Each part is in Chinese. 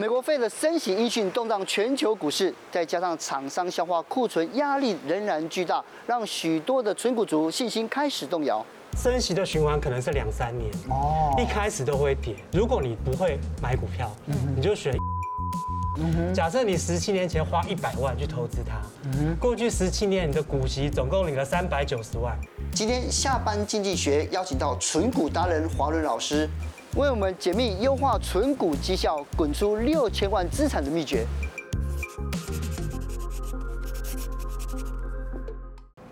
美国 Fed 的升息音讯动荡全球股市，再加上厂商消化库存压力仍然巨大，让许多的存股族信心开始动摇。升息的循环可能是两三年哦，一开始都会跌。如果你不会买股票，你就选。假设你十七年前花一百万去投资它，过去十七年你的股息总共领了三百九十万。今天下班经济学邀请到纯股达人华伦老师。为我们解密优化存股绩效，滚出六千万资产的秘诀。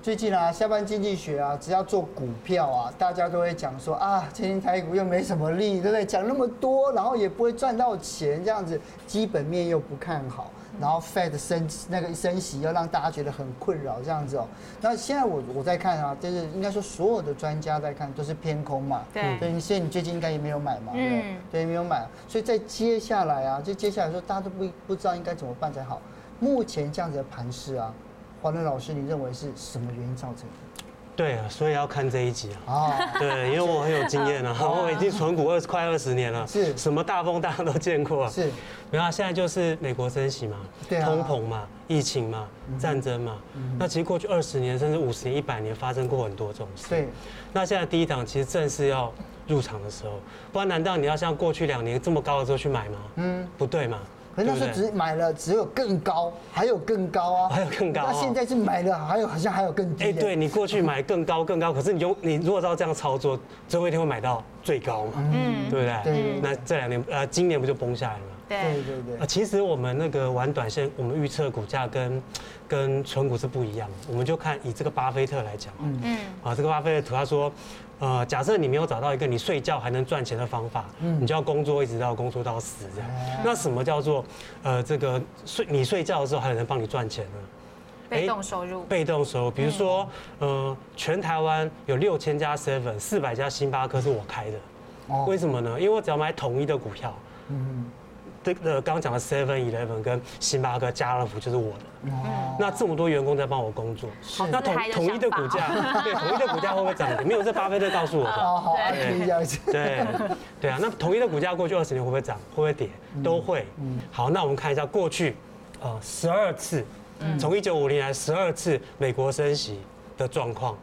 最近啊，下班经济学啊，只要做股票啊，大家都会讲说啊，今天台股又没什么利，对不对？讲那么多，然后也不会赚到钱，这样子基本面又不看好。然后 Fed 升那个升息，要让大家觉得很困扰这样子哦。那现在我我在看啊，就是应该说所有的专家在看都是偏空嘛。对。所以你现在你最近应该也没有买嘛。嗯。对，没有买。所以在接下来啊，就接下来说大家都不不知道应该怎么办才好。目前这样子的盘势啊，华伦老师，你认为是什么原因造成的？对啊，所以要看这一集啊。哦，对，因为我很有经验啊，我已经存股二十快二十年了，是什么大风大浪都见过。啊是，然后现在就是美国升息嘛，通膨嘛，疫情嘛，战争嘛。那其实过去二十年甚至五十年、一百年发生过很多这种事。对。那现在第一档其实正是要入场的时候，不然难道你要像过去两年这么高的时候去买吗？嗯，不对嘛。那时候只买了，只有更高，还有更高啊，还有更高。那现在是买了，还有好像还有更低。哎，对你过去买更高更高，可是你用你如果照这样操作，最后一天会买到最高嘛，嗯，对不对？对。那这两年呃，今年不就崩下来了吗？对对对。其实我们那个玩短线，我们预测股价跟 跟存股是不一样的。我们就看以这个巴菲特来讲，嗯嗯，啊，这个巴菲特图他说。呃，假设你没有找到一个你睡觉还能赚钱的方法，嗯，你就要工作一直到工作到死这样。那什么叫做呃这个睡你睡觉的时候还有人帮你赚钱呢？被动收入。被动收入，比如说，呃，全台湾有六千家 seven，四百家星巴克是我开的。哦。为什么呢？因为我只要买统一的股票。嗯。这个刚刚讲的 Seven Eleven 跟星巴克、家乐福就是我的。哦。那这么多员工在帮我工作，那统统一的股价，对，统一的股价会不会涨？没有，这巴菲特告诉我的。哦，好，对，对，对啊。那统一的股价过去二十年会不会涨？会不会跌？都会。嗯。好，那我们看一下过去，呃，十二次，从一九五零来十二次美国升息的状况。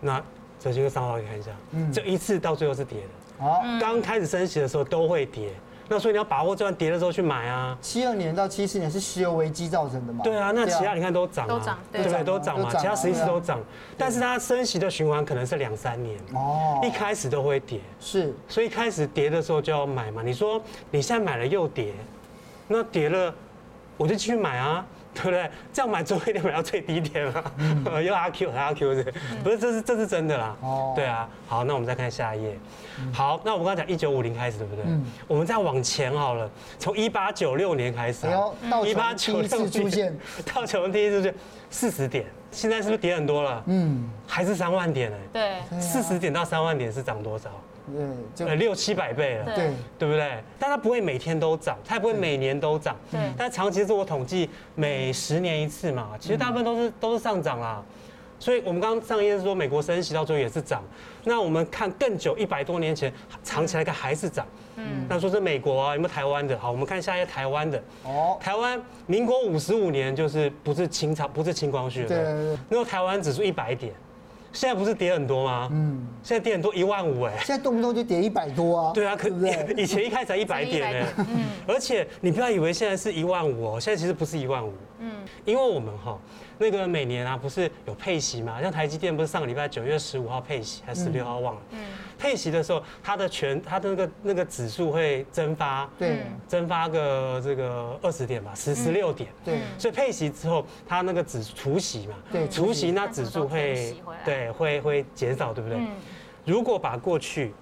那首先跟三号你看一下，嗯，这一次到最后是跌的。哦。刚开始升息的时候都会跌。那所以你要把握这段跌的时候去买啊！七二年到七四年是石油危机造成的嘛？对啊，那其他你看都涨，都涨，对不对？都涨嘛，其他十一次都涨，但是它升息的循环可能是两三年哦，一开始都会跌，是，所以一开始跌的时候就要买嘛。你说你现在买了又跌，那跌了我就继续买啊。对不对？这样买最后一点买到最低点嘛，嗯、又阿 Q 和阿 Q 是，不是？这是这是真的啦。哦，对啊。好，那我们再看下一页。嗯、好，那我们刚刚讲一九五零开始，对不对？嗯。我们再往前好了，从一八九六年开始，到一八九六年出现，到九零第一次出现 四十点，现在是不是跌很多了？嗯，还是三万点呢？对，四十点到三万点是涨多少？嗯，就六七百倍了，对，对不对？但它不会每天都涨，它也不会每年都涨，对。但长期是我统计每十年一次嘛，其实大部分都是都是上涨啦。所以我们刚刚上一页是说美国升息到最后也是涨，那我们看更久一百多年前长期来看还是涨，嗯。那说是美国啊，有没有台湾的？好，我们看下一页台湾的。哦，台湾民国五十五年就是不是清朝，不是清光绪，对对对。那时候台湾指数一百点。现在不是跌很多吗？嗯，现在跌很多一万五哎，现在动不动就跌一百多啊。对啊，可 以前一开始才一百点哎。嗯，而且你不要以为现在是一万五哦，现在其实不是一万五。嗯，因为我们哈。那个每年啊，不是有配息嘛？像台积电不是上个礼拜九月十五号配息，还是十六号忘了？嗯，配息的时候，它的全它的那个那个指数会蒸发，对，蒸发个这个二十点吧，十十六点，对，所以配息之后，它那个指除息嘛，对，除息那指数会，对，会会减少，对不对？如果把过去。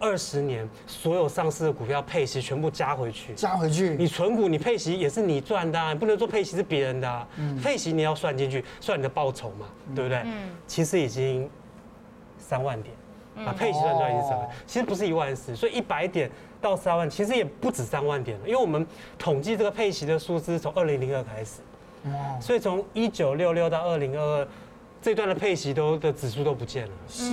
二十年所有上市的股票配息全部加回去，加回去，你存股你配息也是你赚的，啊，你不能说配息是别人的，啊，嗯，配息你要算进去，算你的报酬嘛，嗯，对不对？嗯，其实已经三万点，把配息算出来已经三万，其实不是一万四，所以一百点到三万，其实也不止三万点了，因为我们统计这个配息的数字从二零零二开始，所以从一九六六到二零二二。这段的配息都的指数都不见了，是，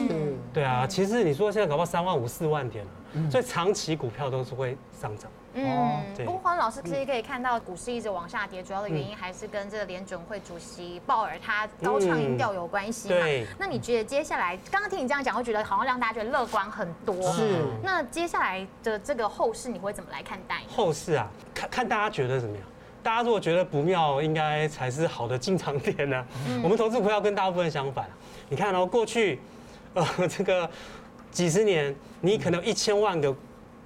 对啊，其实你说现在搞不好三万五四万点了，所以长期股票都是会上涨。嗯，不过黄老师其实可以看到股市一直往下跌，主要的原因还是跟这个联准会主席鲍尔他高唱音调有关系嘛。对。那你觉得接下来，刚刚听你这样讲，会觉得好像让大家觉得乐观很多。是。那接下来的这个后市，你会怎么来看待？后市啊，看看大家觉得怎么样？大家如果觉得不妙，应该才是好的进场点呢。我们投资股票跟大部分相反。你看哦，过去，呃，这个几十年，你可能有一千万个。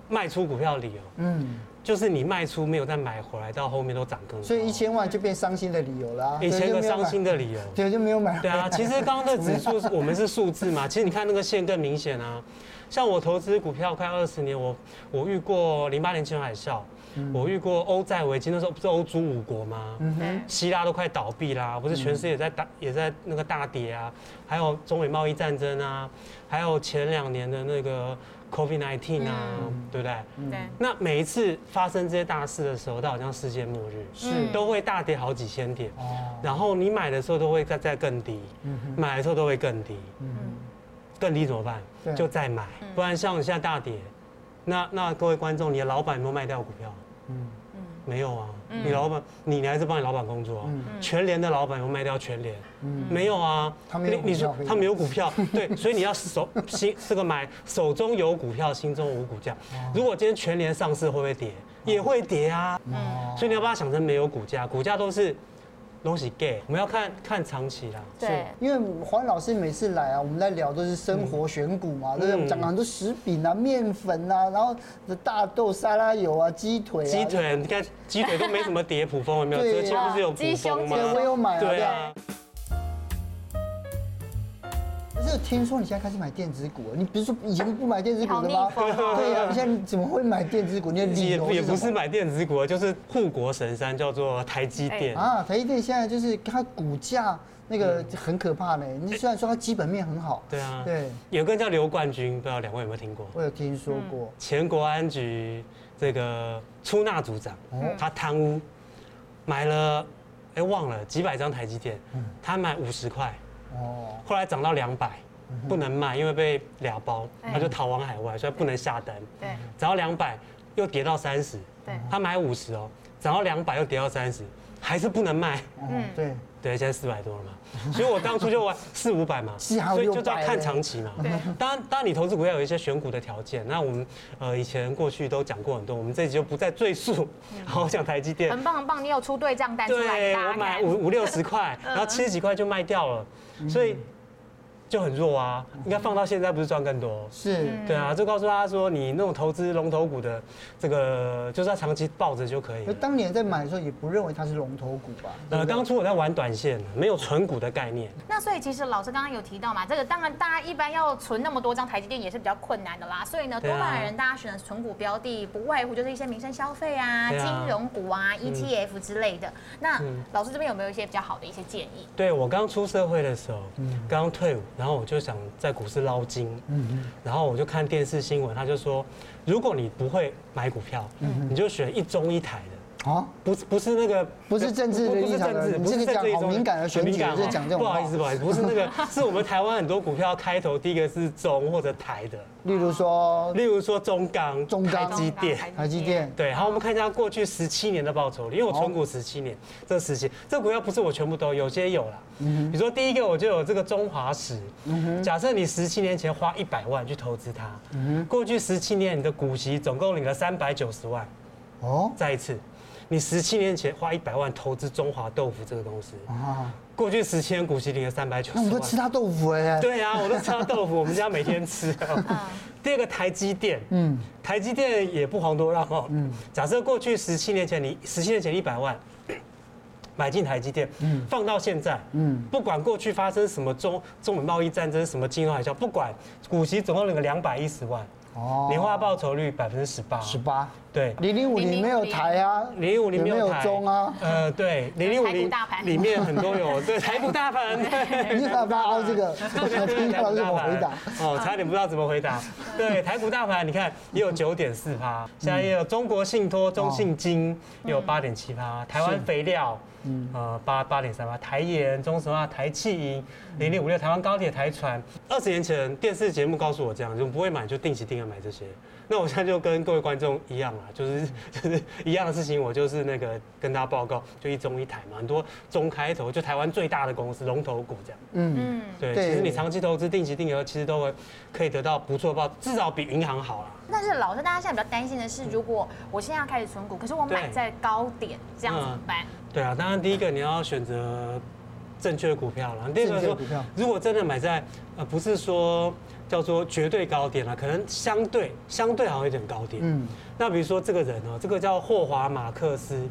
卖出股票理由，嗯，就是你卖出没有再买回来，到后面都涨更多，所以一千万就变伤心的理由了。一千个伤心的理由，对，就没有买。对啊，其实刚刚的指数是 我们是数字嘛，其实你看那个线更明显啊。像我投资股票快二十年，我我遇过零八年金融海啸，我遇过欧债危机，那时候不是欧洲五国吗？希腊都快倒闭啦，不是全世界也在大也在那个大跌啊，还有中美贸易战争啊，还有前两年的那个。COVID-19 啊，嗯、对不对？对。那每一次发生这些大事的时候，都好像世界末日，是都会大跌好几千点。哦。然后你买的时候都会再再更低，嗯。买的时候都会更低，嗯。更低怎么办？就再买，不然像现在大跌，那那各位观众，你的老板有没有卖掉股票？嗯。没有啊，你老板，你你还是帮你老板工作啊？全联的老板有卖掉全联？没有啊，他没有。你说他没有股票，对，所以你要手心这个买手中有股票，心中无股价。如果今天全联上市会不会跌？也会跌啊。所以你要把它想成没有股价，股价都是。东西 gay，我们要看看长期啦，对，因为黄老师每次来啊，我们在聊都是生活选股嘛，对不对？讲很多食品啊、面粉啊，然后大豆、沙拉油啊、鸡腿，鸡腿，你看鸡腿都没什么跌，普风有没有？之前不是有普风吗？我有买啊，对啊。就听说你现在开始买电子股，你不是说以前不买电子股的吗？对呀，你现在怎么会买电子股？你的理由也也不是买电子股，就是护国神山，叫做台积电啊。台积电现在就是它股价那个很可怕呢。你虽然说它基本面很好，对啊，对。有个人叫刘冠军，不知道两位有没有听过？我有听说过。前国安局这个出纳组长，他贪污买了，哎忘了几百张台积电，他买五十块。哦，后来涨到两百，不能卖，因为被俩包，他就逃往海外，所以不能下单。对，涨到两百又跌到三十，对，他买五十哦，涨到两百又跌到三十，还是不能卖。嗯，对。对，现在四百多了嘛，所以我当初就玩四五百嘛，所以就叫看长期嘛。对，当然，当然你投资股要有一些选股的条件。那我们呃以前过去都讲过很多，我们这集就不再赘述。好，讲台积电，很棒很棒，你有出对账单出来，对，我买五五六十块，然后七十几块就卖掉了，所以。就很弱啊，应该放到现在不是赚更多？是，对啊，就告诉他说，你那种投资龙头股的这个，就是要长期抱着就可以。当年在买的时候也不认为它是龙头股吧？呃，当初我在玩短线，没有存股的概念。那所以其实老师刚刚有提到嘛，这个当然大家一般要存那么多张台积电也是比较困难的啦。所以呢，多半人大家选的存股标的，不外乎就是一些民生消费啊、金融股啊、ETF 之类的。那老师这边有没有一些比较好的一些建议？对，我刚出社会的时候，刚退伍。然后我就想在股市捞金，嗯然后我就看电视新闻，他就说，如果你不会买股票，你就选一中一台的啊，不是不是那个不是政治的立场，不是政治，不是讲好敏感的选举，就讲这种。不好意思不好意思，不是那个，是我们台湾很多股票开头第一个是中或者台的，例如说？例如说中钢、中钢、台积电、台积电。对，好我们看一下过去十七年的报酬率，因为我存股十七年，这十七这股票不是我全部都有，有些有了。比如说第一个我就有这个中华石，假设你十七年前花一百万去投资它，过去十七年你的股息总共领了三百九十万，哦，再一次，你十七年前花一百万投资中华豆腐这个公司，啊，过去十七年股息领了三百九十万，那我都吃他豆腐哎，对啊，我都吃他豆腐，我们家每天吃。第二个台积电，嗯，台积电也不遑多让哦，嗯，假设过去十七年前你十七年前一百万。买进台积电，嗯，放到现在，嗯，不管过去发生什么中中美贸易战争，什么金融海啸，不管股息总共领个两百一十万，哦，年化报酬率百分之十八，十八，对，零零五零没有台啊，零零五零没有中啊，呃，对，零零五零里面很多有，对，台股大盘，你怎么凹这个？听到怎么回答？哦，差点不知道怎么回答。对，台股大盘，你看也有九点四趴，现在也有中国信托、中信金有八点七趴，台湾肥料。嗯，呃，八八点三八，台盐、中石化、台气银，零零五六，台湾高铁、台船。二十年前电视节目告诉我这样，就不会买就定期定额买这些。那我现在就跟各位观众一样啊，就是 就是一样的事情，我就是那个跟大家报告，就一中一台嘛，很多中开头，就台湾最大的公司龙头股这样。嗯嗯，对，其实你长期投资、定期定额，其实都会可以得到不错报，至少比银行好啦。但是老师，大家现在比较担心的是，如果我现在要开始存股，可是我买在高点，这样怎么办？对啊，当然第一个你要选择正确的股票了。第二个说，如果真的买在呃，不是说。叫做绝对高点了，可能相对相对好像有点高点。嗯，那比如说这个人哦，这个叫霍华马克斯，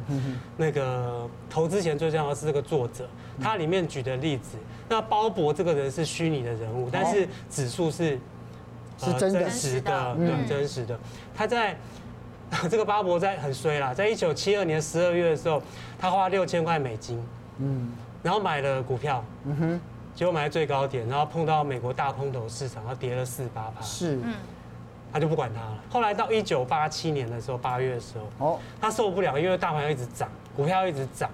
那个投资前最重要的是这个作者，他里面举的例子，那鲍勃这个人是虚拟的人物，但是指数是是真实的，对，真实的。他在 这个鲍勃在很衰啦，在一九七二年十二月的时候，他花六千块美金，嗯，然后买了股票，嗯哼。结果买在最高点，然后碰到美国大空头市场，然后跌了四八趴。是，嗯，他就不管它了。后来到一九八七年的时候，八月的时候，哦，他受不了，因为大盘要一直涨，股票要一直涨，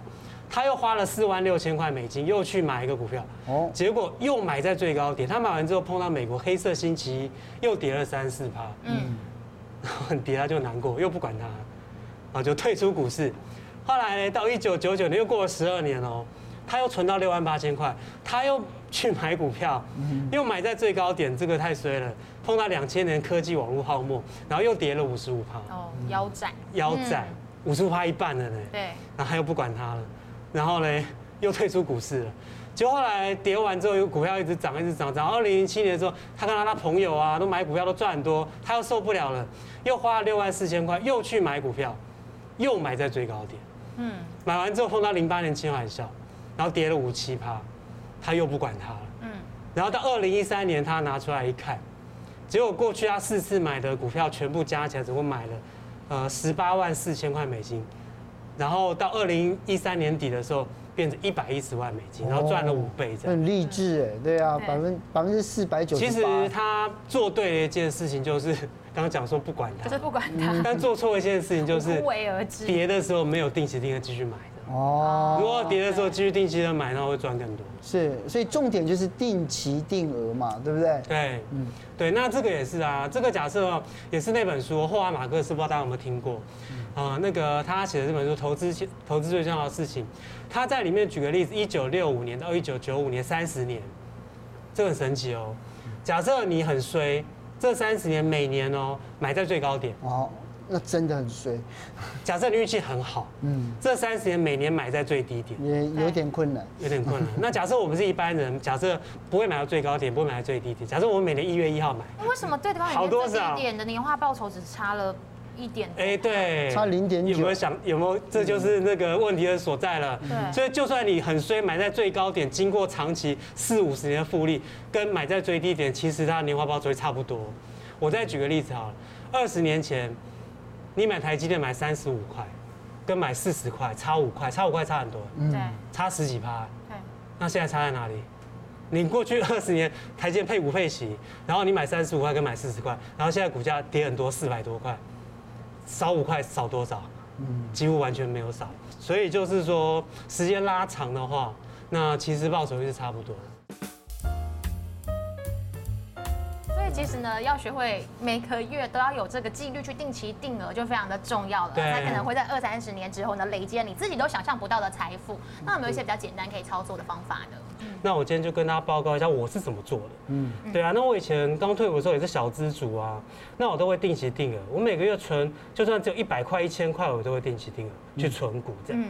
他又花了四万六千块美金，又去买一个股票。哦，结果又买在最高点，他买完之后碰到美国黑色星期一，又跌了三四趴。嗯，然后很跌，他就难过，又不管它，然后就退出股市。后来到一九九九年，又过了十二年哦。他又存到六万八千块，他又去买股票，又买在最高点，这个太衰了。碰到两千年科技网络泡沫，然后又跌了五十五趴。哦，腰斩。腰斩，五十五趴一半了呢。对。然后他又不管他了，然后呢又退出股市了。就后来跌完之后，有股票一直涨，一直涨，涨。二零零七年的时候，他跟他他朋友啊都买股票都赚很多，他又受不了了，又花了六万四千块，又去买股票，又买在最高点。嗯。买完之后碰到零八年金融海啸。然后跌了五七趴，他又不管它了。嗯。然后到二零一三年，他拿出来一看，结果过去他四次买的股票全部加起来，总共买了呃十八万四千块美金。然后到二零一三年底的时候，变成一百一十万美金，然后赚了五倍这样。很励志哎，对啊，百分百分之四百九十八。其实他做对了一件事情，就是 刚刚讲说不管他，就是不管他。但做错一件事情，就是 跌的时候没有定期定额继续买。哦，如果跌的时候继续定期的买，那会赚更多。是，所以重点就是定期定额嘛，对不对？对，嗯，对，那这个也是啊。这个假设也是那本书，霍华马克思，不知道大家有没有听过？啊，那个他写的这本书《投资投资最重要的事情》，他在里面举个例子：一九六五年到一九九五年三十年，这很神奇哦。假设你很衰，这三十年每年哦买在最高点哦。那真的很衰。假设你运气很好，嗯，这三十年每年买在最低点，也有点困难，有点困难。那假设我们是一般人，假设不会买到最高点，不会买到最低点。假设我们每年一月一号买，为什么最高点最低点的年化报酬只差了一点？哎，对，差零点九。有没有想？有没有？这就是那个问题的所在了。对。所以就算你很衰，买在最高点，经过长期四五十年的复利，跟买在最低点，其实它的年化报酬会差不多。我再举个例子好了，二十年前。你买台积电买三十五块，跟买四十块差五块，差五块差很多，嗯，对，差十几趴，对，那现在差在哪里？你过去二十年台积电配股配息，然后你买三十五块跟买四十块，然后现在股价跌很多，四百多块，少五块少多少？嗯，几乎完全没有少，所以就是说时间拉长的话，那其实报酬率是差不多的。其实呢，要学会每个月都要有这个纪律去定期定额，就非常的重要了。对，才可能会在二三十年之后呢，累积你自己都想象不到的财富。那有没有一些比较简单可以操作的方法呢？那我今天就跟大家报告一下我是怎么做的。嗯，对啊，那我以前刚退伍的时候也是小资主啊，那我都会定期定额，我每个月存，就算只有一百块、一千块，我都会定期定额去存股这样。嗯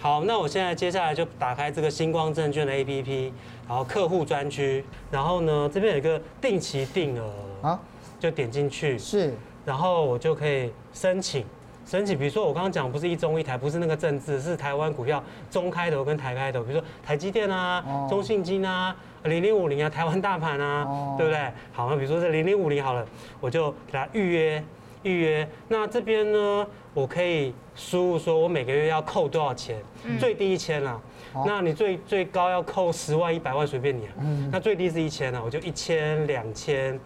好，那我现在接下来就打开这个星光证券的 APP，然后客户专区，然后呢这边有一个定期定额啊，就点进去是，然后我就可以申请。申请，比如说我刚刚讲不是一中一台，不是那个政治，是台湾股票中开头跟台开头，比如说台积电啊、中信金啊、零零五零啊、台湾大盘啊，对不对？好，那比如说是零零五零好了，我就给他预约。预约，那这边呢，我可以输入说，我每个月要扣多少钱？嗯、最低一千啊，哦、那你最最高要扣十万、一百万随便你啊。嗯、那最低是一千啊，我就一千、两千。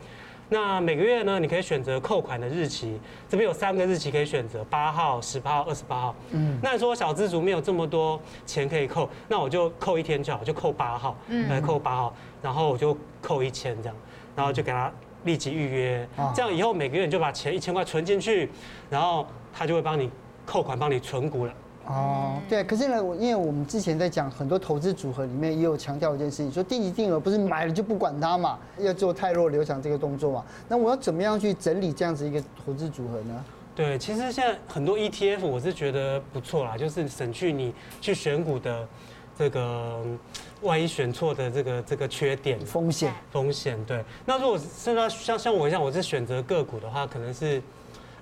那每个月呢，你可以选择扣款的日期，这边有三个日期可以选择：八号、十八号、二十八号。嗯，那你说小资族没有这么多钱可以扣，那我就扣一天就好，就扣八号，来扣八号，然后我就扣一千这样，然后就给他。立即预约，这样以后每个月你就把钱一千块存进去，然后他就会帮你扣款，帮你存股了。哦，对，可是呢，我因为我们之前在讲很多投资组合里面也有强调一件事情，说定期定额不是买了就不管它嘛，要做太弱留强这个动作嘛。那我要怎么样去整理这样子一个投资组合呢？对，其实现在很多 ETF 我是觉得不错啦，就是省去你去选股的这个万一选错的这个这个缺点风险风险。对，那如果现在像像我一样，我是选择个股的话，可能是。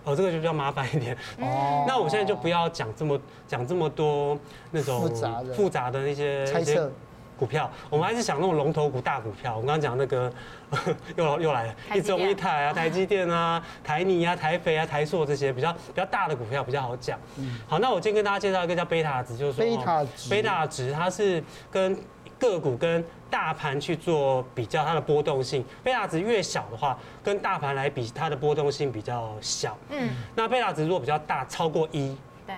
哦，这个就比较麻烦一点。哦，那我现在就不要讲这么讲这么多那种复杂的复杂的那些猜测股票，我们还是想那种龙头股、大股票。我们刚刚讲那个 又又来了，一中一台啊，台积电啊，台泥啊，台肥啊，台塑这些比较比较大的股票比较好讲。好，那我今天跟大家介绍一个叫贝塔值，就是说贝塔值，贝塔值它是跟个股跟大盘去做比较，它的波动性，贝塔值越小的话，跟大盘来比，它的波动性比较小。嗯，那贝塔值如果比较大，超过一，对，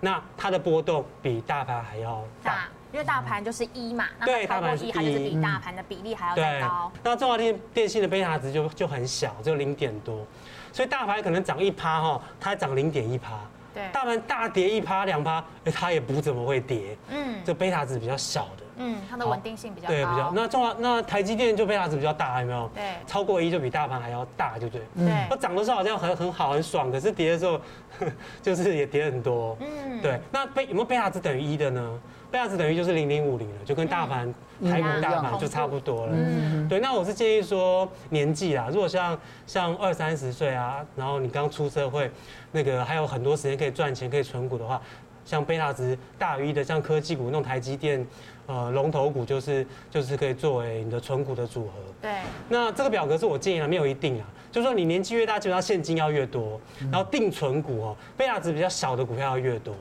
那它的波动比大盘还要大，因为大盘就是一嘛，对，大盘一，它就是比大盘的比例还要再高。那中华电电信的贝塔值就就很小，就零点多，所以大盘可能涨一趴哈，它涨零点一趴。对，大盘大跌一趴两趴，哎，它也不怎么会跌。嗯，这贝塔值比较小的。嗯，它的稳定性比较高。对，比较。那中华那台积电就贝塔值比较大，有没有？对。超过一就比大盘还要大，就对。对。它涨的时候好像很很好很爽，可是跌的时候，就是也跌很多。嗯。对。那贝有没有贝塔值等于一的呢？贝塔值等于就是零零五零了，就跟大盘台股大盘就差不多了。嗯。对，那我是建议说年纪啦，如果像像二三十岁啊，然后你刚出社会，那个还有很多时间可以赚钱可以存股的话，像贝塔值大于一的，像科技股那种台积电。呃，龙头股就是就是可以作为你的存股的组合。对。那这个表格是我建议的，没有一定啊。就是说你年纪越大，基本上现金要越多，然后定存股哦，贝塔值比较小的股票要越多。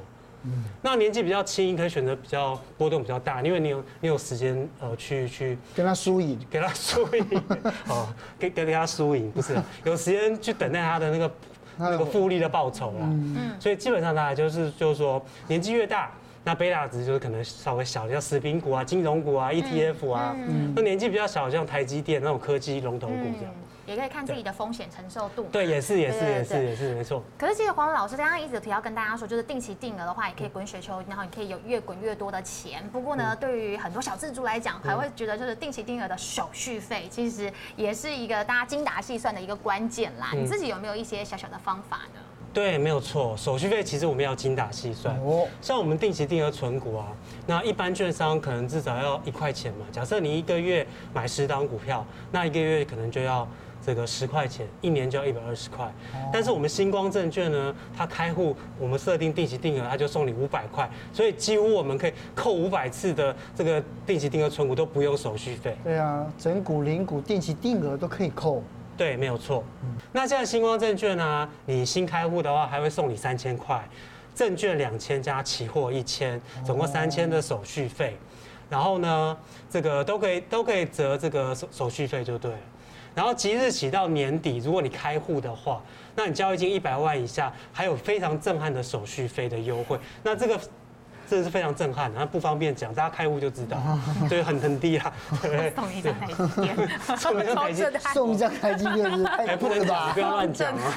嗯。那年纪比较轻，可以选择比较波动比较大，因为你有你有时间呃去去跟他输赢，给他输赢。哦，给给给他输赢，不是有时间去等待他的那个那个复利的报酬啦。嗯。所以基本上大家就是就是说年纪越大。那贝塔值就是可能稍微小，像食品股啊、金融股啊、ETF 啊。嗯。那年纪比较小，像台积电那种科技龙头股这样。也可以看自己的风险承受度。对，也是，也是，也是，也是，没错。可是其实黄老师刚刚一直有提到跟大家说，就是定期定额的话，也可以滚雪球，然后你可以有越滚越多的钱。不过呢，对于很多小资族来讲，还会觉得就是定期定额的手续费，其实也是一个大家精打细算的一个关键啦。你自己有没有一些小小的方法呢？对，没有错。手续费其实我们要精打细算。哦。像我们定期定额存股啊，那一般券商可能至少要一块钱嘛。假设你一个月买十档股票，那一个月可能就要这个十块钱，一年就要一百二十块。但是我们星光证券呢，它开户我们设定定期定额，它就送你五百块，所以几乎我们可以扣五百次的这个定期定额存股都不用手续费。对啊，整股、零股、定期定额都可以扣。对，没有错。那现在星光证券呢、啊？你新开户的话，还会送你三千块，证券两千加期货一千，总共三千的手续费。然后呢，这个都可以都可以折这个手手续费就对了。然后即日起到年底，如果你开户的话，那你交易金一百万以下，还有非常震撼的手续费的优惠。那这个。这是非常震撼，然后不方便讲，大家开户就知道，对，很很低啊。送一张台积电，送一张台积电，送一张台积电，太不能吧？不要乱讲啊。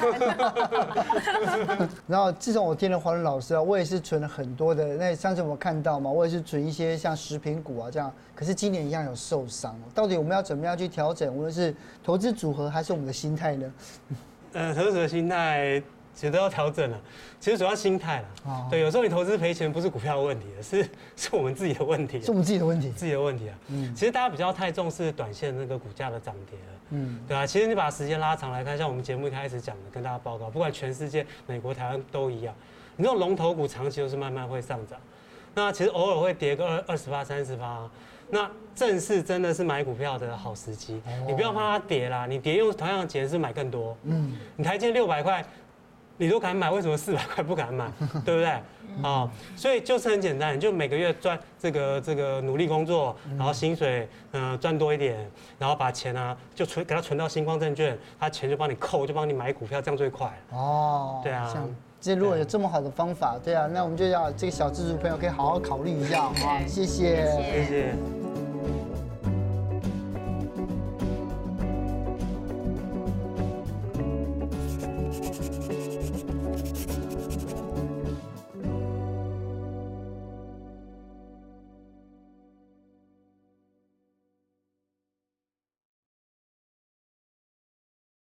然后自从我听了华伦老师啊，我也是存了很多的。那上次我们看到嘛，我也是存一些像食品股啊这样，可是今年一样有受伤。到底我们要怎么样去调整？无论是投资组合还是我们的心态呢？呃，投资的心态。其实都要调整了，其实主要心态了。哦、对，有时候你投资赔钱不是股票的问题，是是我们自己的问题。是我们自己的问题。自己的问题啊。嗯。其实大家比较太重视短线那个股价的涨跌了。嗯。对啊，其实你把时间拉长来看，像我们节目一开始讲的，跟大家报告，不管全世界、美国、台湾都一样，你这种龙头股长期都是慢慢会上涨。那其实偶尔会跌个二二十八、三十八，那正是真的是买股票的好时机。哦、你不要怕它跌啦，你跌用同样的钱是买更多。嗯。你台积六百块。你都敢买，为什么四百块不敢买？对不对？啊，所以就是很简单，就每个月赚这个这个努力工作，然后薪水嗯赚多一点，然后把钱啊就存给他存到星光证券，他钱就帮你扣，就帮你买股票，这样最快。哦，对啊，这如果有这么好的方法，对啊，那我们就要这个小资族朋友可以好好考虑一下，好，谢谢，谢谢。